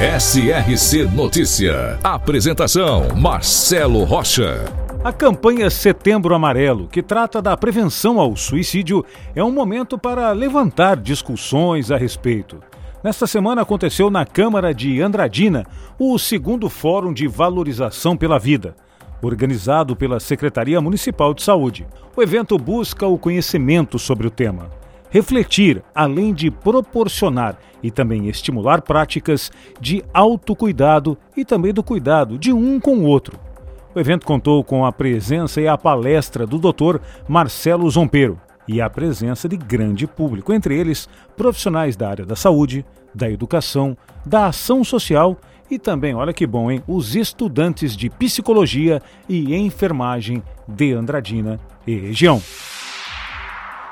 SRC Notícia. Apresentação: Marcelo Rocha. A campanha Setembro Amarelo, que trata da prevenção ao suicídio, é um momento para levantar discussões a respeito. Nesta semana aconteceu na Câmara de Andradina o segundo Fórum de Valorização pela Vida, organizado pela Secretaria Municipal de Saúde. O evento busca o conhecimento sobre o tema refletir, além de proporcionar e também estimular práticas de autocuidado e também do cuidado de um com o outro. O evento contou com a presença e a palestra do Dr. Marcelo Zompeiro e a presença de grande público, entre eles profissionais da área da saúde, da educação, da ação social e também, olha que bom, hein, os estudantes de psicologia e enfermagem de Andradina e região.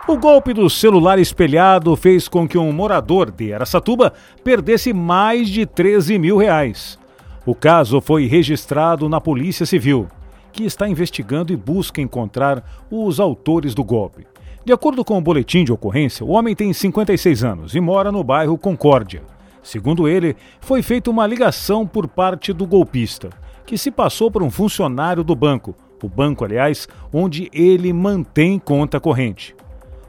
O golpe do celular espelhado fez com que um morador de Aracatuba perdesse mais de 13 mil reais. O caso foi registrado na Polícia Civil, que está investigando e busca encontrar os autores do golpe. De acordo com o boletim de ocorrência, o homem tem 56 anos e mora no bairro Concórdia. Segundo ele, foi feita uma ligação por parte do golpista, que se passou por um funcionário do banco, o banco, aliás, onde ele mantém conta corrente.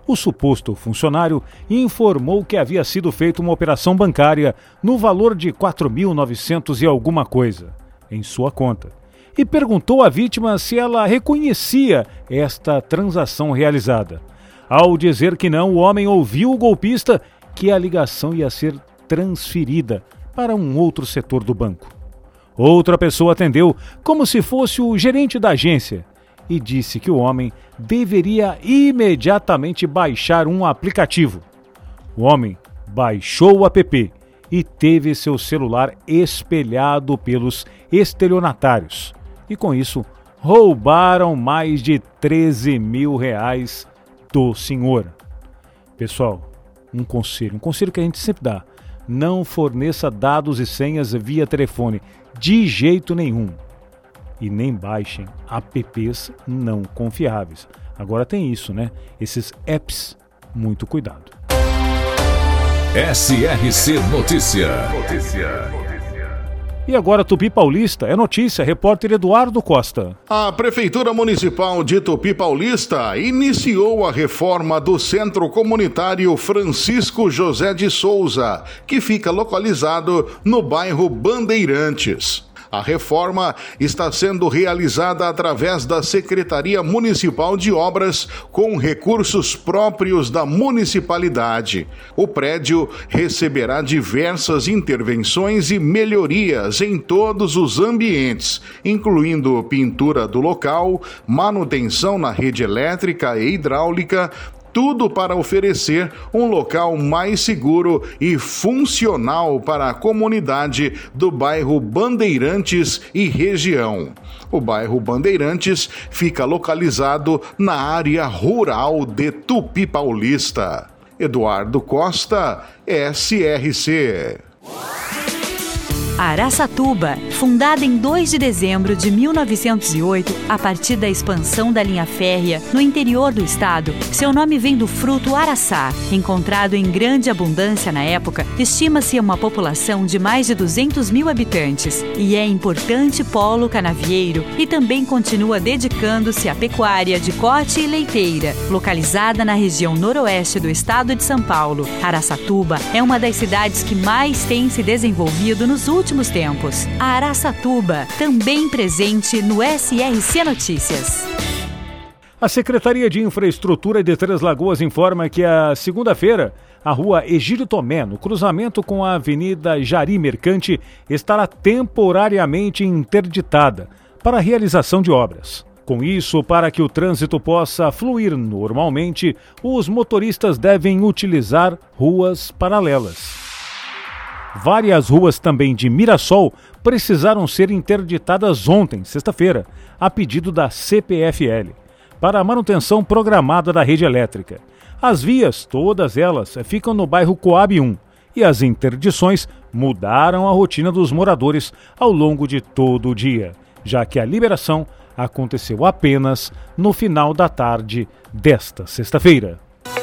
O suposto funcionário informou que havia sido feita uma operação bancária no valor de 4.900 e alguma coisa em sua conta e perguntou à vítima se ela reconhecia esta transação realizada. Ao dizer que não, o homem ouviu o golpista que a ligação ia ser transferida para um outro setor do banco. Outra pessoa atendeu como se fosse o gerente da agência e disse que o homem deveria imediatamente baixar um aplicativo. O homem baixou o app e teve seu celular espelhado pelos estelionatários. E com isso, roubaram mais de 13 mil reais do senhor. Pessoal, um conselho, um conselho que a gente sempre dá: não forneça dados e senhas via telefone, de jeito nenhum e nem baixem apps não confiáveis. Agora tem isso, né? Esses apps, muito cuidado. SRC Notícia. Notícia. E agora Tupi Paulista é notícia, repórter Eduardo Costa. A Prefeitura Municipal de Tupi Paulista iniciou a reforma do Centro Comunitário Francisco José de Souza, que fica localizado no bairro Bandeirantes. A reforma está sendo realizada através da Secretaria Municipal de Obras com recursos próprios da municipalidade. O prédio receberá diversas intervenções e melhorias em todos os ambientes, incluindo pintura do local, manutenção na rede elétrica e hidráulica, tudo para oferecer um local mais seguro e funcional para a comunidade do bairro Bandeirantes e região. O bairro Bandeirantes fica localizado na área rural de Tupi Paulista. Eduardo Costa, SRC. Araçatuba, fundada em 2 de dezembro de 1908, a partir da expansão da linha férrea no interior do estado, seu nome vem do fruto araçá, encontrado em grande abundância na época, estima-se uma população de mais de 200 mil habitantes. E é importante polo canavieiro e também continua dedicando-se à pecuária de corte e leiteira, localizada na região noroeste do estado de São Paulo. Araçatuba é uma das cidades que mais tem se desenvolvido nos últimos últimos tempos. A Araçatuba, também presente no SRC Notícias. A Secretaria de Infraestrutura de Três Lagoas informa que a segunda-feira a rua Egídio Tomé, no cruzamento com a Avenida Jari Mercante, estará temporariamente interditada para a realização de obras. Com isso, para que o trânsito possa fluir normalmente, os motoristas devem utilizar ruas paralelas. Várias ruas também de Mirassol precisaram ser interditadas ontem, sexta-feira, a pedido da CPFL, para a manutenção programada da rede elétrica. As vias, todas elas, ficam no bairro Coab 1 e as interdições mudaram a rotina dos moradores ao longo de todo o dia, já que a liberação aconteceu apenas no final da tarde desta sexta-feira.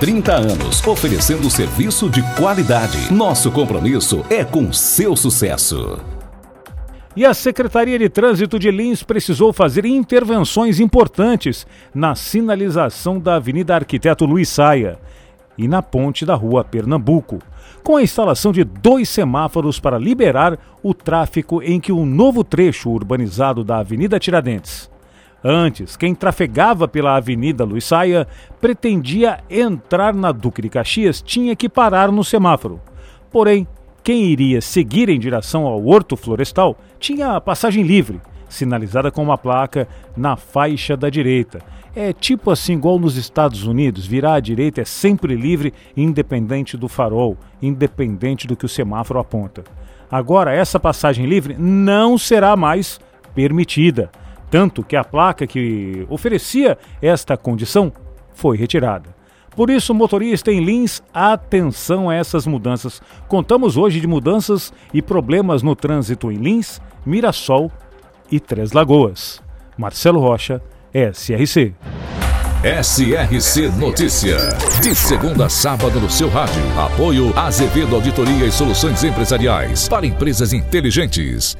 30 anos, oferecendo serviço de qualidade. Nosso compromisso é com seu sucesso. E a Secretaria de Trânsito de Lins precisou fazer intervenções importantes na sinalização da Avenida Arquiteto Luiz Saia e na ponte da Rua Pernambuco, com a instalação de dois semáforos para liberar o tráfego em que o novo trecho urbanizado da Avenida Tiradentes Antes, quem trafegava pela Avenida Luiz Saia pretendia entrar na Duque de Caxias tinha que parar no semáforo. Porém, quem iria seguir em direção ao Horto Florestal tinha passagem livre, sinalizada com uma placa na faixa da direita. É tipo assim, igual nos Estados Unidos: virar à direita é sempre livre, independente do farol, independente do que o semáforo aponta. Agora, essa passagem livre não será mais permitida tanto que a placa que oferecia esta condição foi retirada. Por isso, motorista em Lins, atenção a essas mudanças. Contamos hoje de mudanças e problemas no trânsito em Lins, Mirassol e Três Lagoas. Marcelo Rocha, SRC. SRC Notícia. De segunda a sábado no seu rádio. Apoio Azevedo Auditoria e Soluções Empresariais para empresas inteligentes.